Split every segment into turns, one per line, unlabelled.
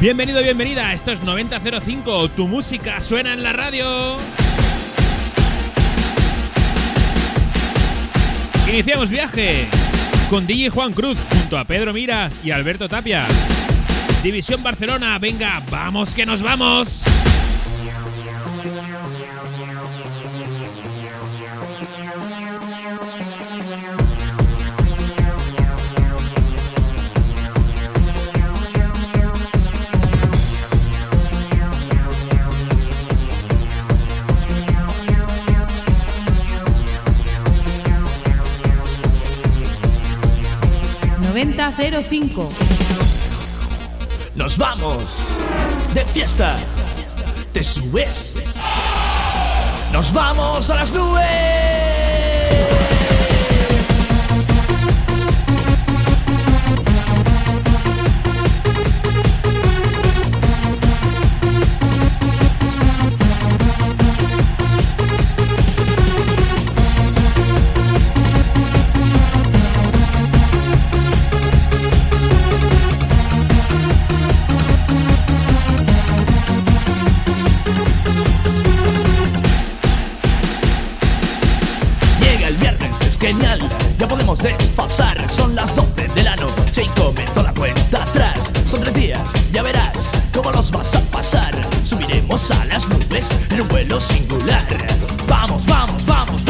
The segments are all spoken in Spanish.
Bienvenido, bienvenida. Esto es 9005. Tu música suena en la radio. Iniciamos viaje con DJ Juan Cruz junto a Pedro Miras y Alberto Tapia. División Barcelona, venga, vamos que nos vamos.
9005.
Nos vamos de fiesta. Te subes. Nos vamos a las nubes. Genial, ya podemos desfasar. Son las 12 de la noche y comenzó la cuenta atrás. Son tres días, ya verás cómo los vas a pasar. Subiremos a las nubes en un vuelo singular. Vamos, vamos, vamos,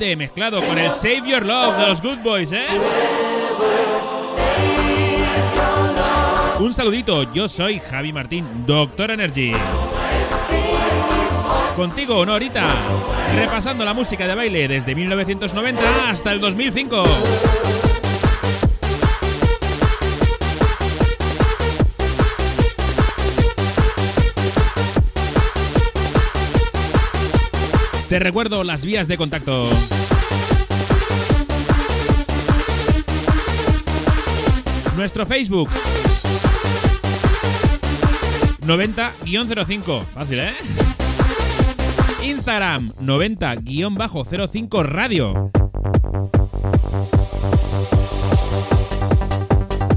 Mezclado con el Save Your Love de los Good Boys, ¿eh? Un saludito, yo soy Javi Martín, Doctor Energy. Contigo una horita, repasando la música de baile desde 1990 hasta el 2005. Te recuerdo las vías de contacto. Nuestro Facebook. 90-05. Fácil, ¿eh? Instagram 90-05 Radio.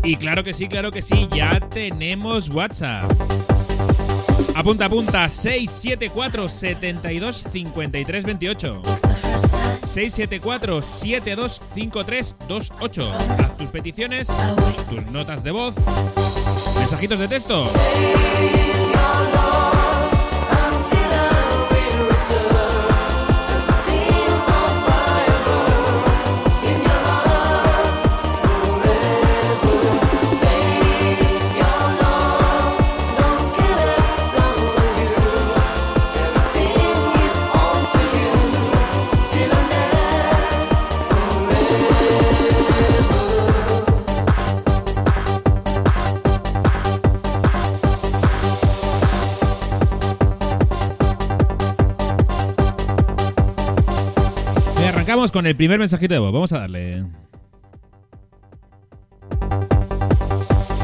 Y claro que sí, claro que sí, ya tenemos WhatsApp. Apunta, apunta, 674 72 53 28. 674 72 53 28. Haz tus peticiones, tus notas de voz, mensajitos de texto. Arrancamos con el primer mensajito de voz. Vamos a darle.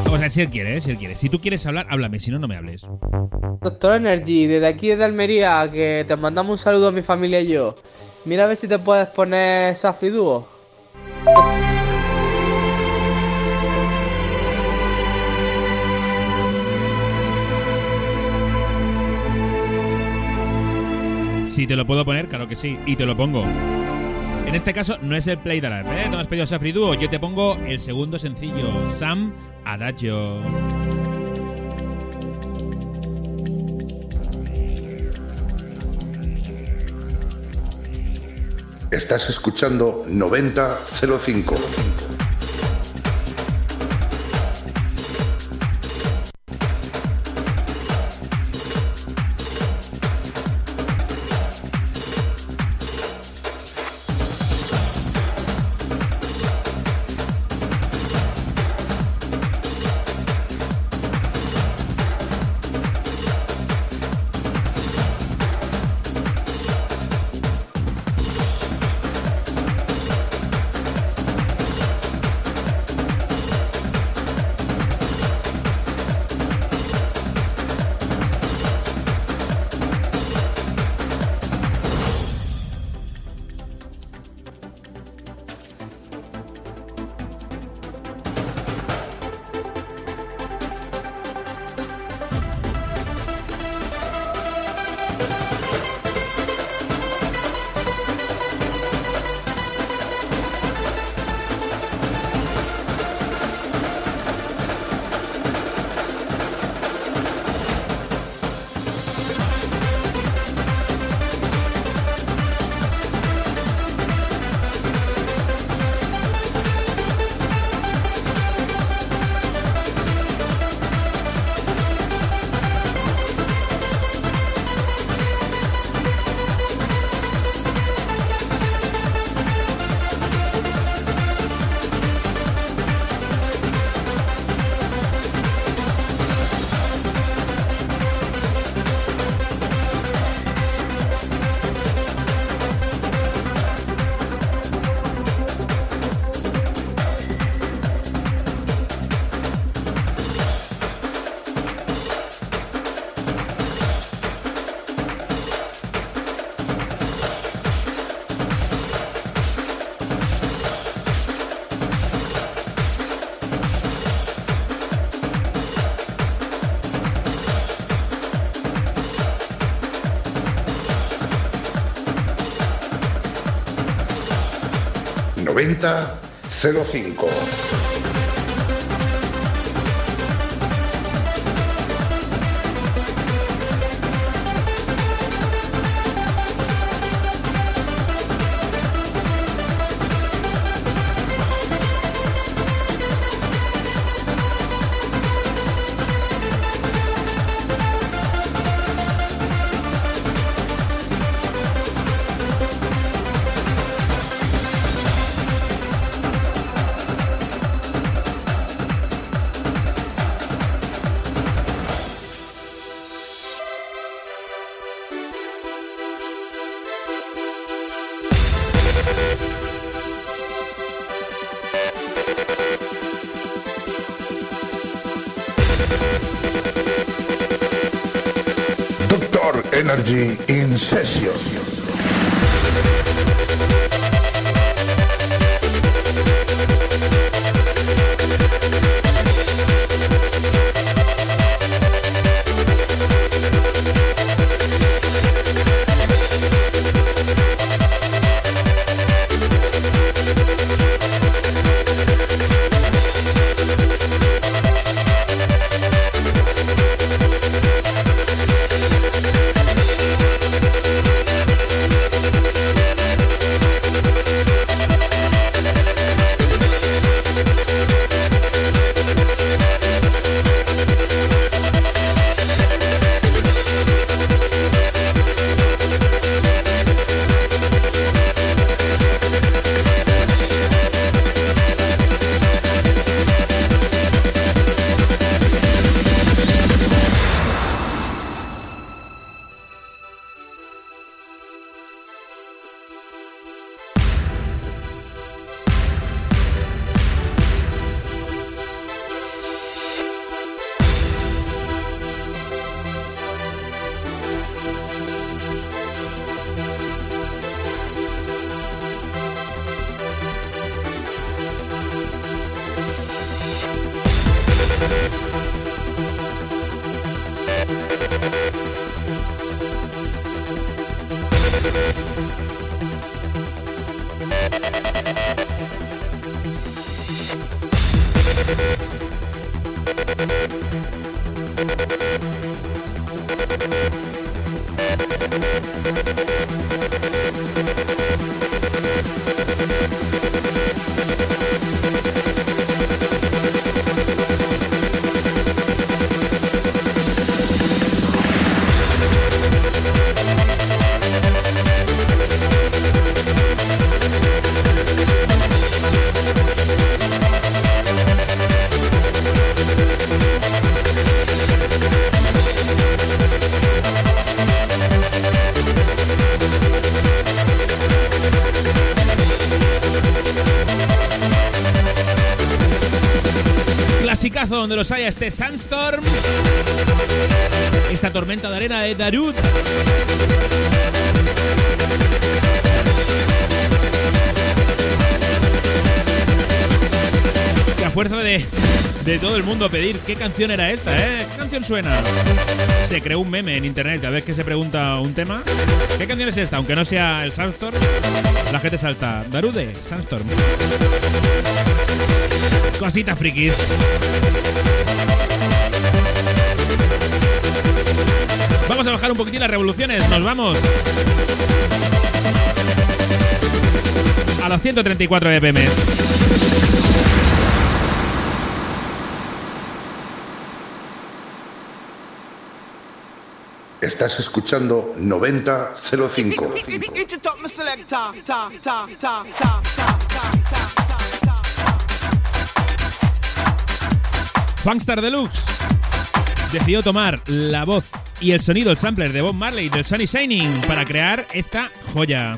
Vamos a ver si él quiere, ¿eh? si él quiere. Si tú quieres hablar, háblame. Si no, no me hables.
Doctor Energy, desde aquí desde Almería, que te mandamos un saludo a mi familia y yo. Mira a ver si te puedes poner Safri Duo.
Si te lo puedo poner, claro que sí. Y te lo pongo. En este caso no es el Play Dalar, ¿eh? No has pedido Safri Duo. Yo te pongo el segundo sencillo, Sam Adagio.
Estás escuchando 9005. 9005. Energy in
donde los haya este Sandstorm. Esta tormenta de arena de Darut. Que a fuerza de, de todo el mundo pedir qué canción era esta, ¿eh? ¿Qué canción suena? Se creó un meme en internet cada vez que se pregunta un tema. ¿Qué canción es esta? Aunque no sea el Sandstorm, la gente salta. Darude, Sandstorm. Cositas frikis. Vamos a bajar un poquitín las revoluciones. Nos vamos. A los 134 BPM.
Estás escuchando 9005.
Funkstar Deluxe decidió tomar la voz y el sonido, el sampler de Bob Marley del Sunny Shining para crear esta joya.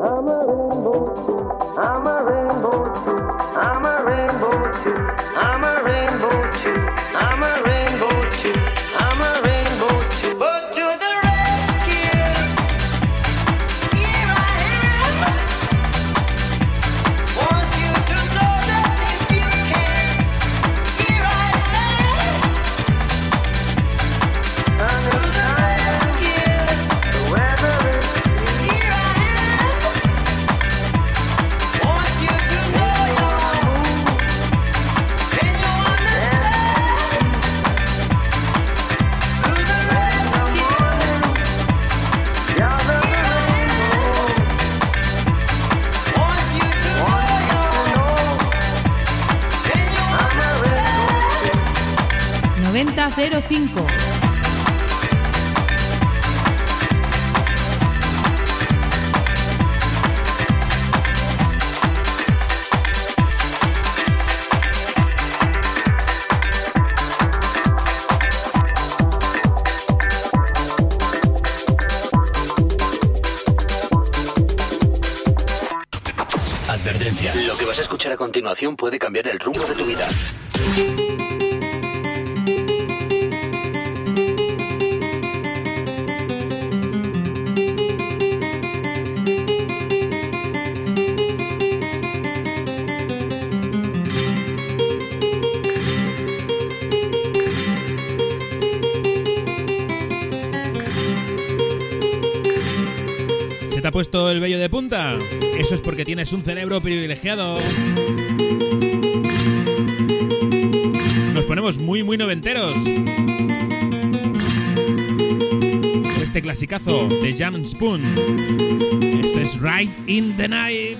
I'm a rainbow. I'm a rainbow. puede cambiar el rumbo de tu vida.
¿Se te ha puesto el vello de punta? Eso es porque tienes un cerebro privilegiado. muy, muy noventeros. Este clasicazo de Jam Spoon. Esto es Right in the Night.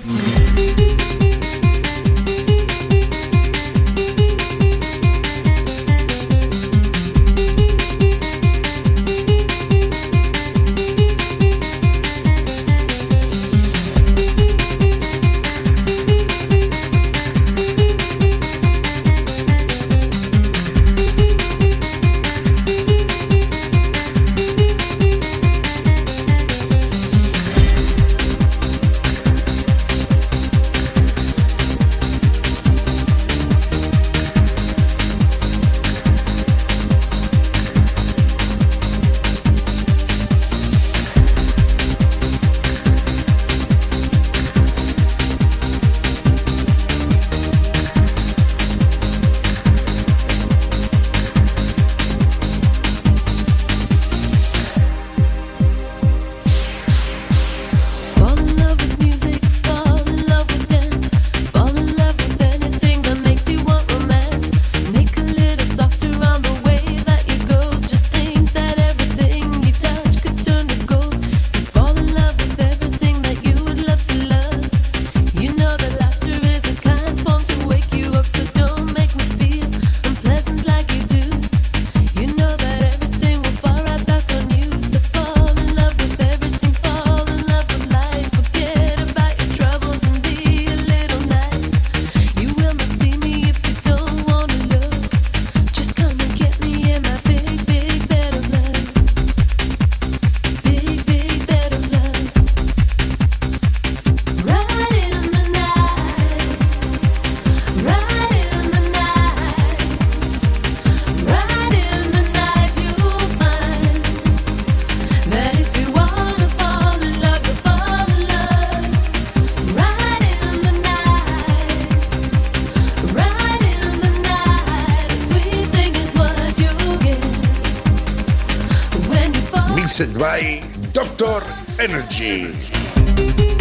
by Doctor Energy.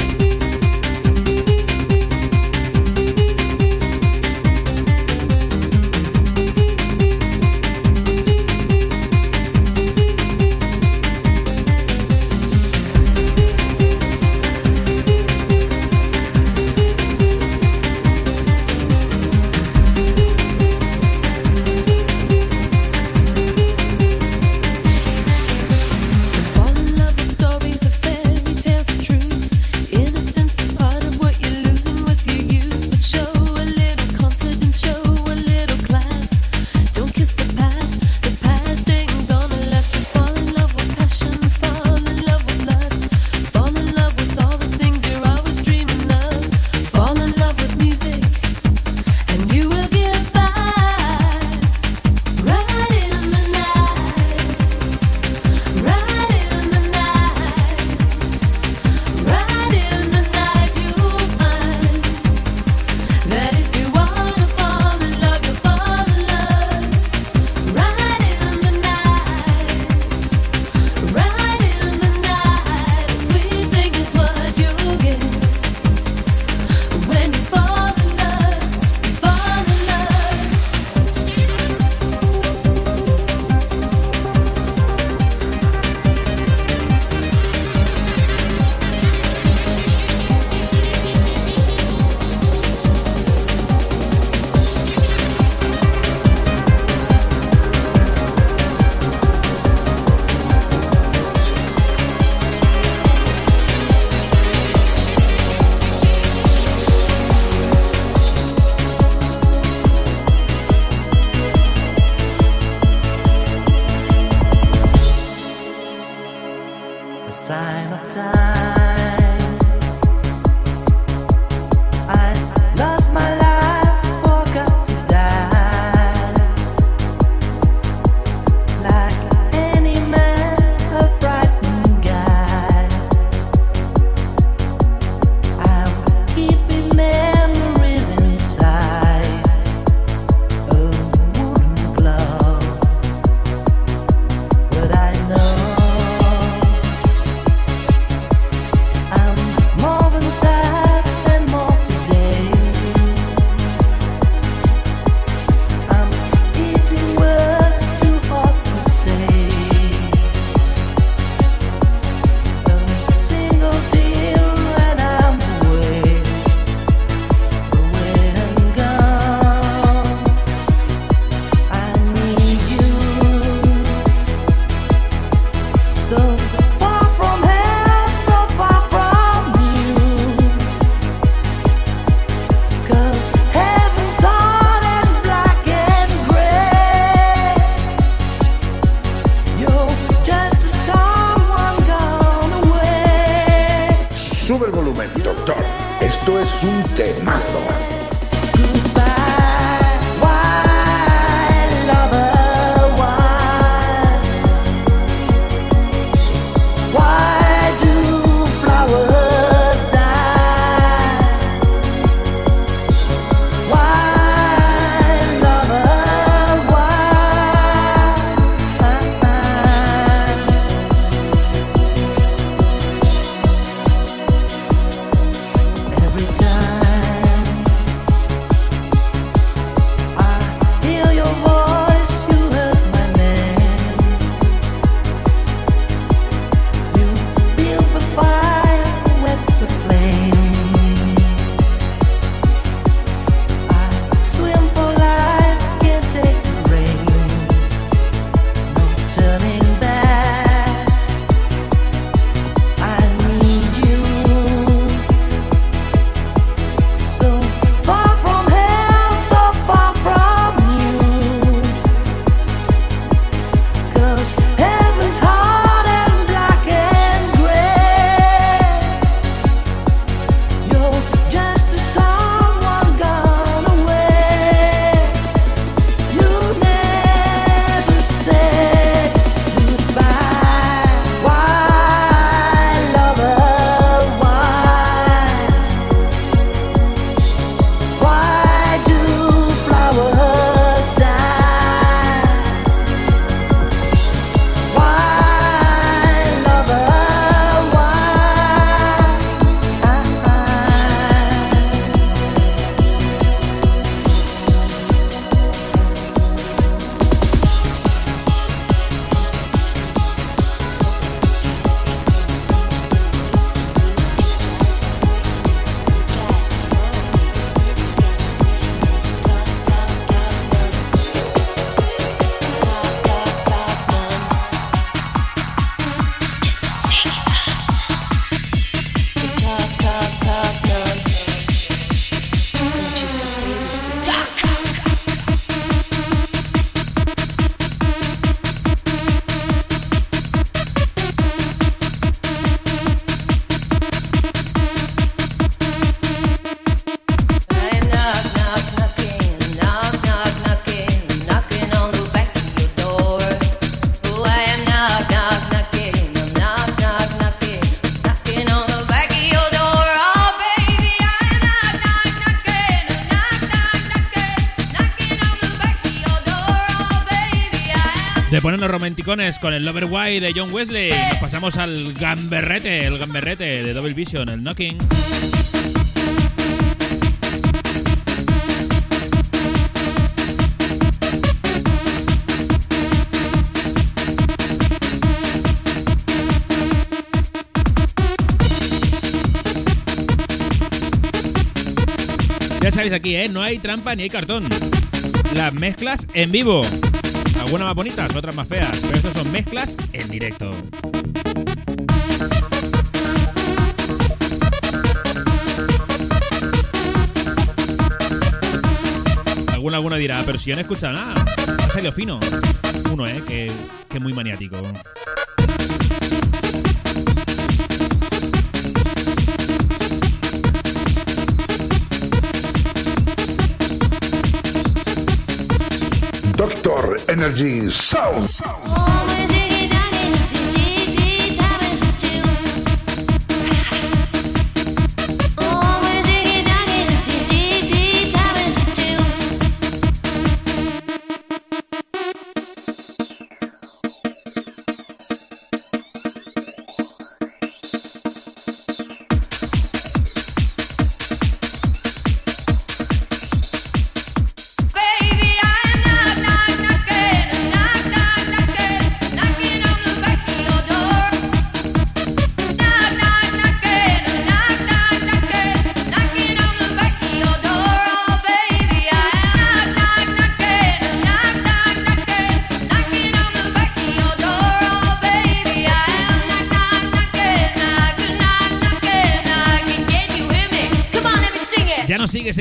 Esto es un temazo.
Con el Lover Why de John Wesley, nos pasamos al gamberrete, el gamberrete de Double Vision, el Knocking. Ya sabéis aquí, ¿eh? No hay trampa ni hay cartón. Las mezclas en vivo. Algunas más bonitas, otras más feas. Pero estas son mezclas en directo. Alguna, alguna dirá, pero si yo no he escuchado nada. Ha salido fino. Uno, ¿eh? Que, que es muy maniático.
Doctor Energy Sound.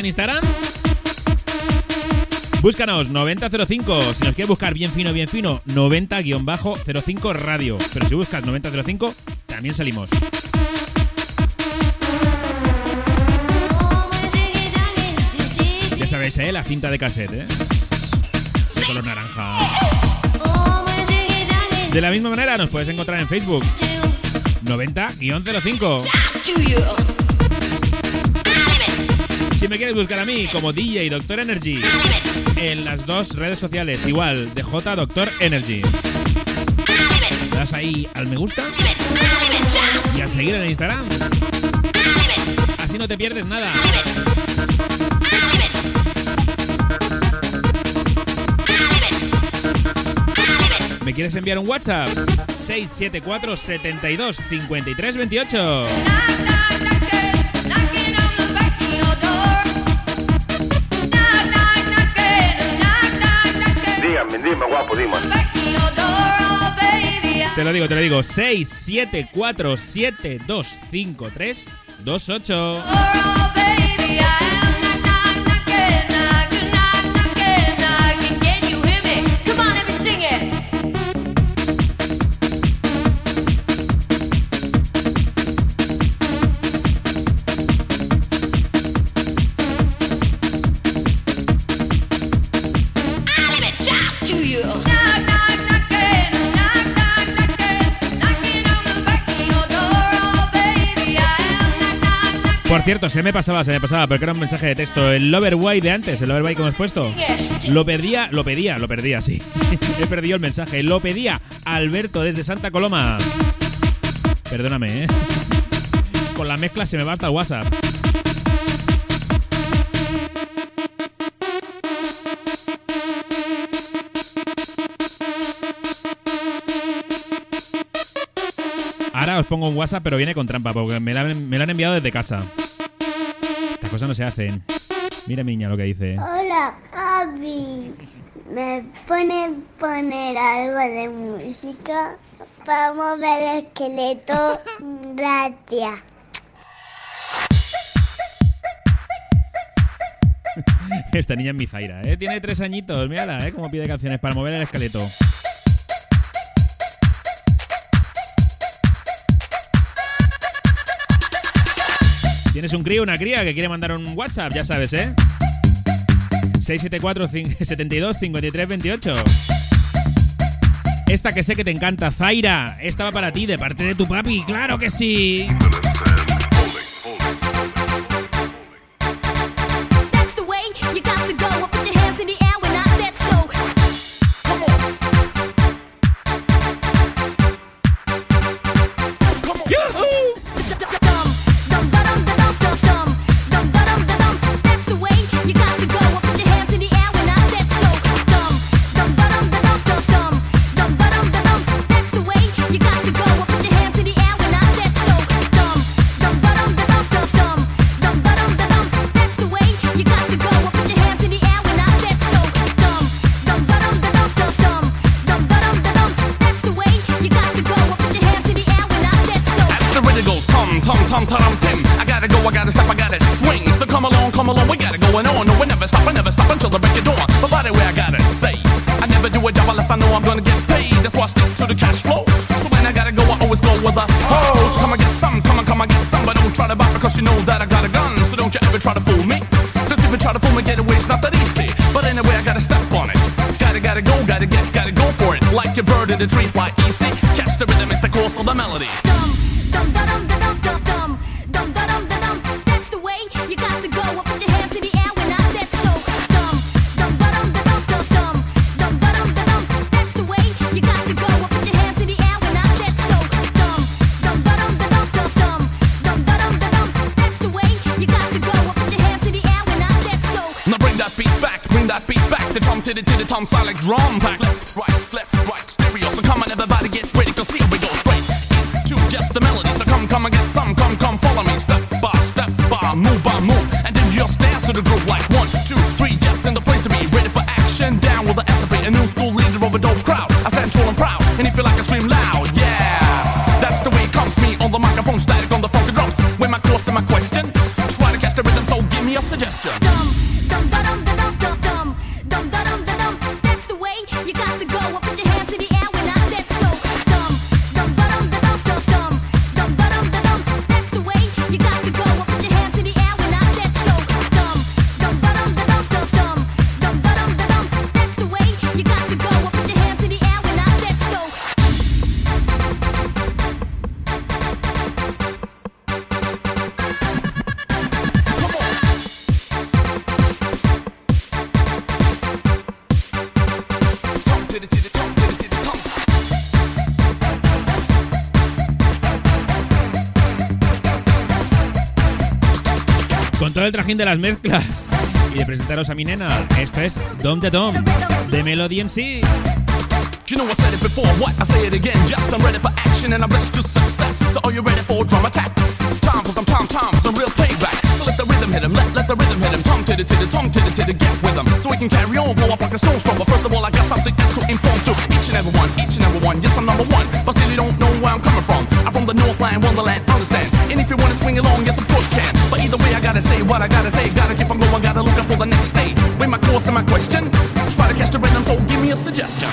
Instagram. Búscanos 9005. Si nos quieres buscar bien fino, bien fino, 90-05 radio. Pero si buscas 9005, también salimos. Ya sabéis, ¿eh? La cinta de cassette. ¿eh? De color naranja. De la misma manera nos puedes encontrar en Facebook. 90-05. Si me quieres buscar a mí como DJ Doctor Energy, en las dos redes sociales, igual, de J Doctor Energy. Das ahí al me gusta y al seguir en Instagram. Así no te pierdes nada. ¿Me quieres enviar un WhatsApp? 674 72 53 28. Te lo digo, te lo digo. 674725328. Por cierto, se me pasaba, se me pasaba, porque era un mensaje de texto. El Loverway de antes, el Loverway que hemos puesto. Lo pedía, lo pedía, lo perdía, sí. He perdido el mensaje. Lo pedía Alberto desde Santa Coloma. Perdóname, ¿eh? Con la mezcla se me va hasta el WhatsApp. Ahora os pongo un WhatsApp, pero viene con trampa, porque me la, me la han enviado desde casa. Las cosas no se hacen. Mira Miña lo que dice.
Hola, Javi. ¿Me pueden poner algo de música? Para mover el esqueleto. Gracias.
Esta niña es mi Zaira, ¿eh? Tiene tres añitos, mírala, ¿eh? Como pide canciones para mover el esqueleto. Tienes un crío, una cría que quiere mandar un WhatsApp, ya sabes, ¿eh? 674 72 53 28. Esta que sé que te encanta, Zaira. Esta va para ti, de parte de tu papi. ¡Claro que sí!
I got
some
el trajín de las mezclas y de presentaros a mi nena, esto es Dom de Dom de Melody MC.
You know I said it before, what? I say it again. Yes, I'm ready for action and I'm to success. So are you ready for a drum attack? Time for some tom tom, some real. So let the rhythm hit him, let, let the rhythm hit him. Tongue to the to the tongue to the to the get with him. So we can carry on, blow up like a. But first of all, I got something else to inform to each and every one, each and every one. Yes, I'm number one, but still you don't know where I'm coming from. I'm from the Northland, Wonderland, what I gotta say. Gotta keep on going, gotta look out for the next day. With my course and my question, try to catch the rhythm, so give me a suggestion.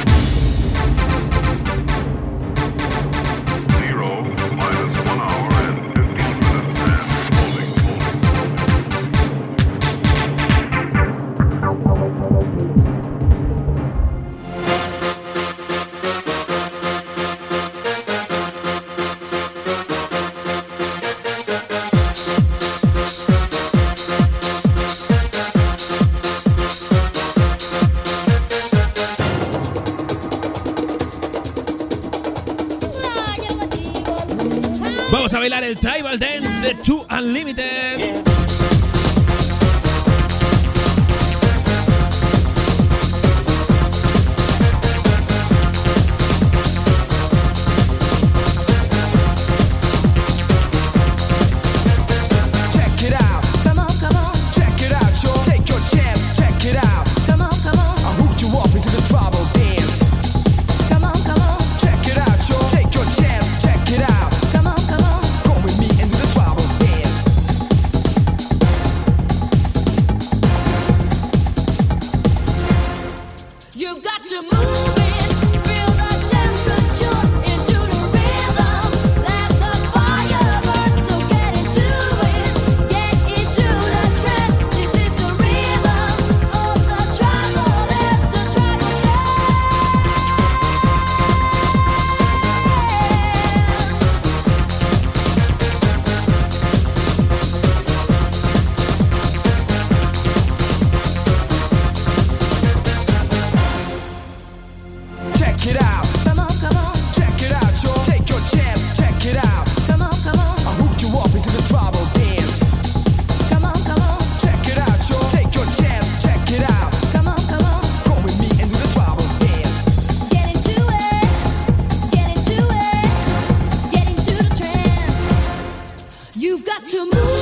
To move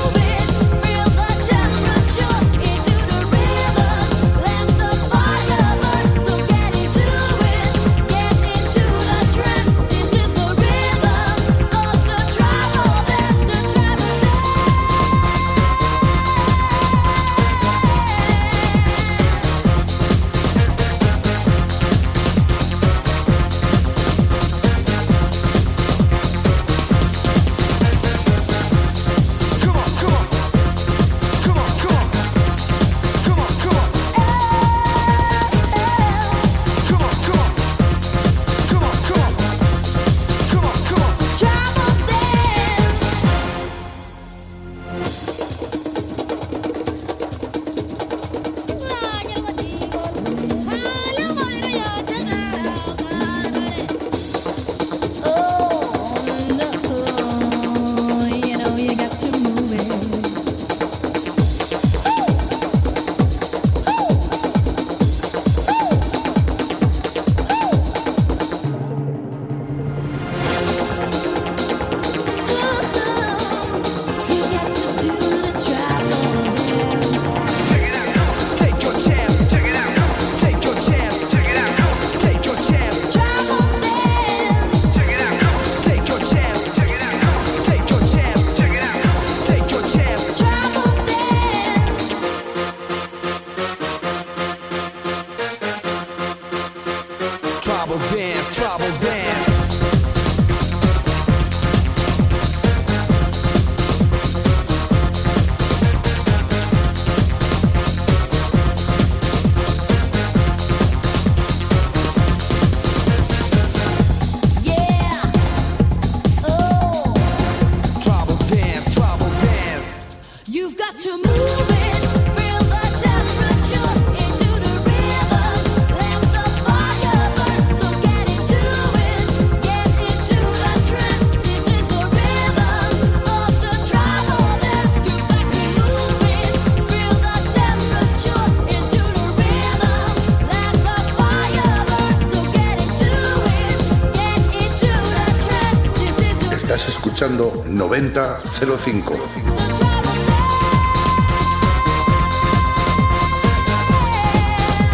9005.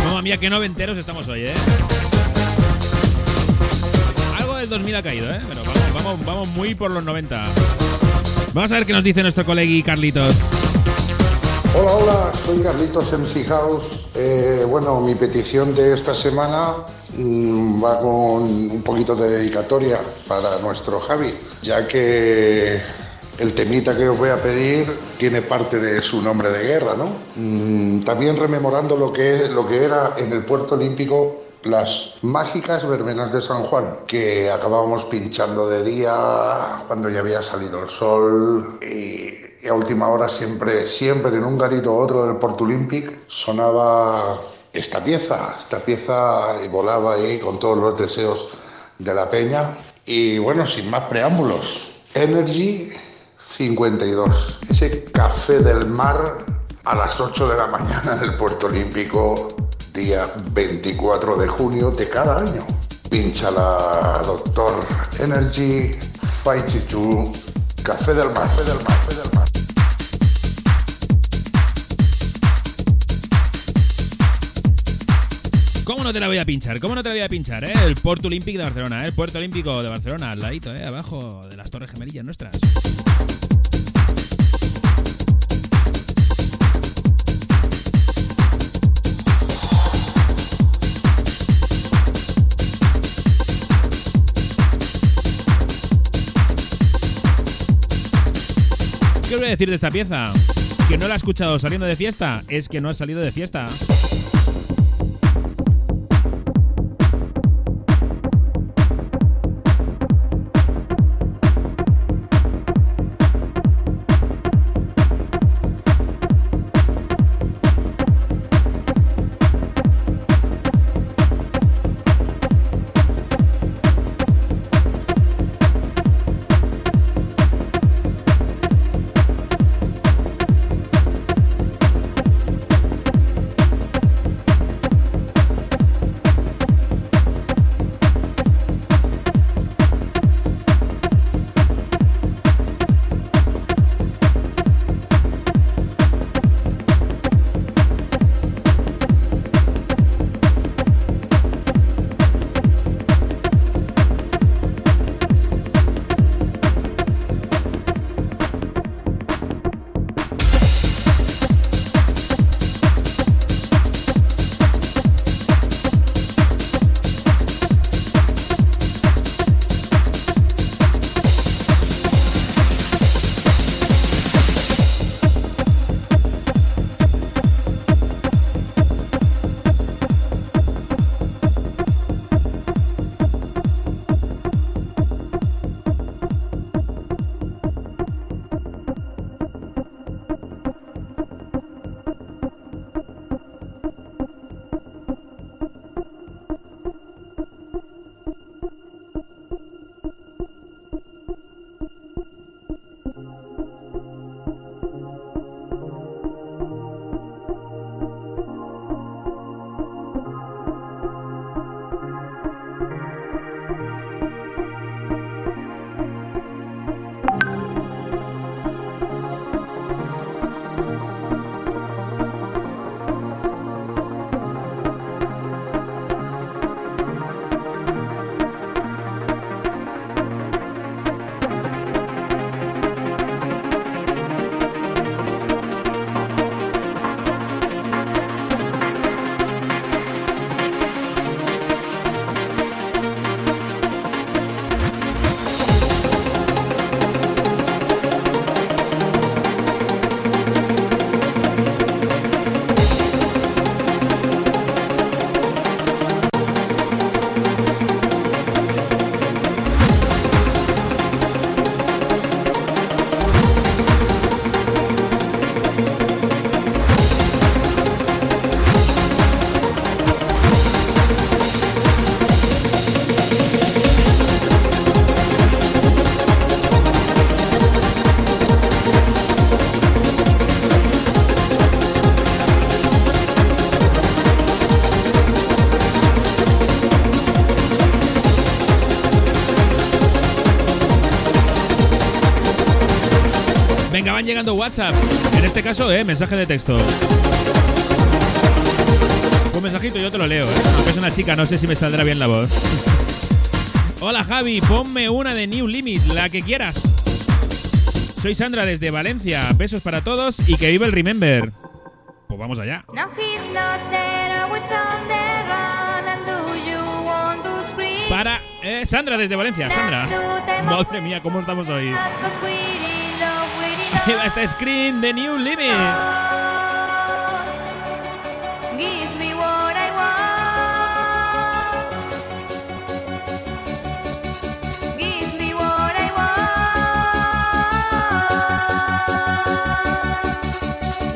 Mamma mía, qué noventeros estamos hoy, ¿eh? Algo del 2000 ha caído, ¿eh? Pero vamos, vamos, vamos muy por los 90. Vamos a ver qué nos dice nuestro colegui Carlitos.
Hola, hola, soy Carlitos MC House. Eh, bueno, mi petición de esta semana mm, va con un poquito de dedicatoria para nuestro Javi, ya que el temita que os voy a pedir tiene parte de su nombre de guerra, ¿no? Mm, también rememorando lo que, lo que era en el puerto olímpico las mágicas verbenas de San Juan, que acabábamos pinchando de día cuando ya había salido el sol y, y a última hora siempre, siempre en un garito u otro del Porto Olympic sonaba esta pieza, esta pieza y volaba ahí con todos los deseos de la peña. Y bueno, sin más preámbulos, Energy 52, ese café del mar a las 8 de la mañana en el Puerto Olímpico, día 24 de junio de cada año. Pincha la Doctor Energy 52, café del mar, café del mar, café del mar.
¿Cómo no te la voy a pinchar? ¿Cómo no te la voy a pinchar, eh? El Puerto Olímpico de Barcelona, ¿eh? El Puerto Olímpico de Barcelona, al ladito, ¿eh? Abajo de las Torres Gemelillas nuestras. ¿Qué voy a decir de esta pieza? Que no la he escuchado saliendo de fiesta, es que no ha salido de fiesta. Llegando WhatsApp. En este caso, eh, mensaje de texto. Un mensajito yo te lo leo, ¿eh? Aunque es una chica, no sé si me saldrá bien la voz. Hola Javi, ponme una de New Limit, la que quieras. Soy Sandra desde Valencia. Besos para todos y que viva el Remember. Pues vamos allá. Para eh, Sandra desde Valencia. Sandra. Madre mía, ¿cómo estamos hoy? Va este screen de New Limit.
Give me what I want. Give me what I want.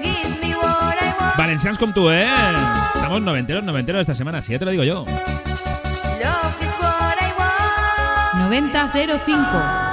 Give me what I want.
Valencians como tú, ¿eh? Estamos noventeros, noventeros esta semana, si ya te lo digo yo.
Love is what I want.
9005.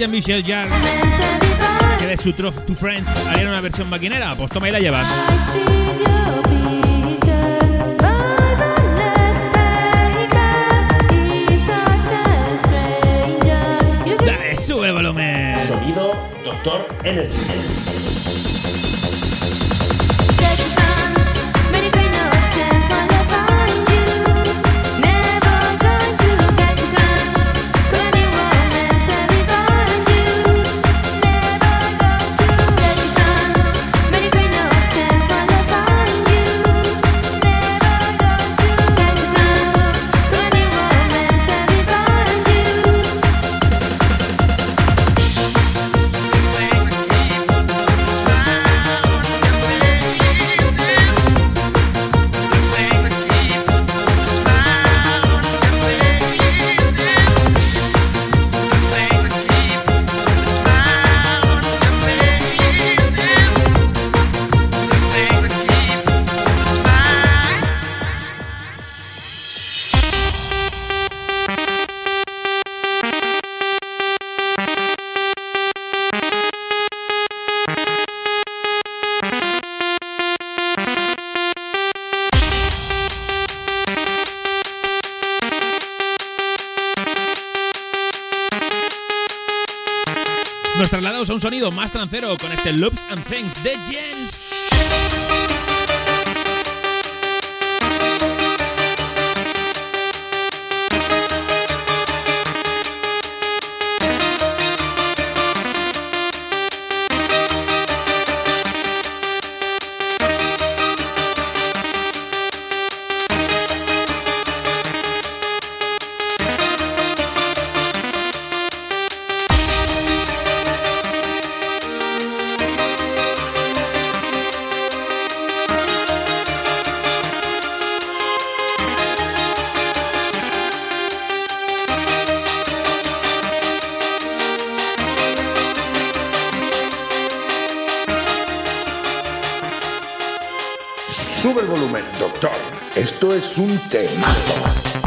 Jean-Michel Jarre que de su Trof to Friends harían una versión maquinera? Pues toma y la llevas. Dale, sube el volumen.
Sonido Doctor Energy.
Un sonido más trancero con este Loops and Things de Jens.
El volumen, doctor. Esto es un temazo.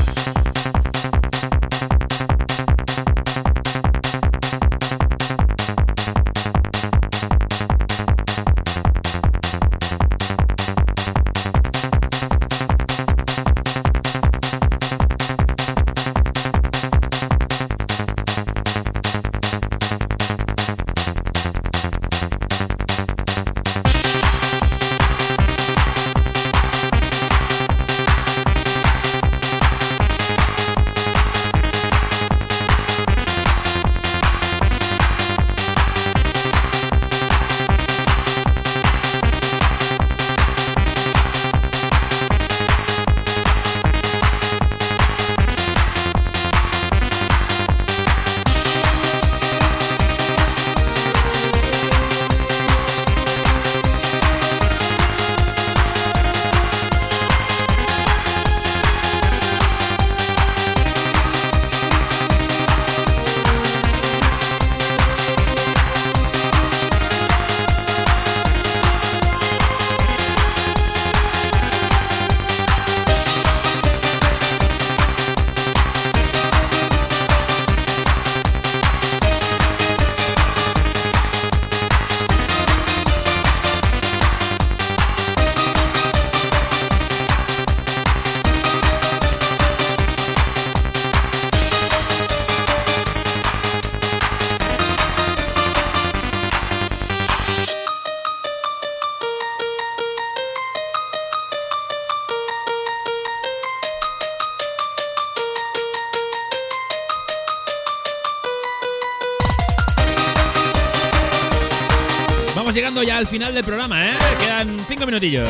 Ya al final del programa, ¿eh? Quedan cinco minutillos.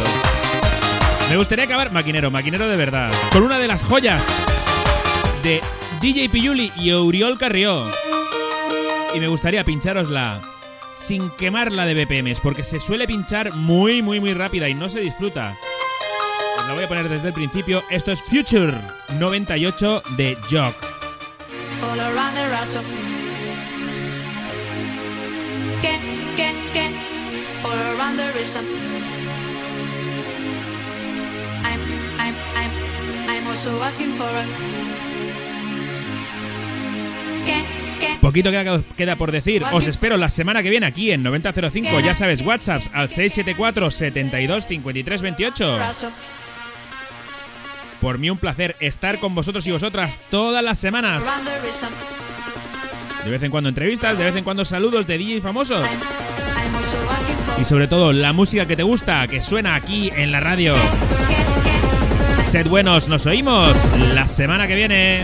Me gustaría acabar, maquinero, maquinero de verdad, con una de las joyas de DJ Piyuli y Oriol Carrió. Y me gustaría pincharosla sin quemarla de BPMs, porque se suele pinchar muy, muy, muy rápida y no se disfruta. Os la voy a poner desde el principio. Esto es Future 98 de Jock.
Around the rhythm. I'm, I'm, I'm, I'm also asking for a. Get, get, Poquito queda, queda por decir. Os espero la semana que viene aquí en 9005. Ya sabes, WhatsApps al 674 72 53 28. Por mí un placer estar con vosotros y vosotras todas las semanas. De vez en cuando entrevistas, de vez en cuando saludos de DJs famosos. Y sobre todo la música que te gusta, que suena aquí en la radio. Sed buenos, nos oímos la semana que viene.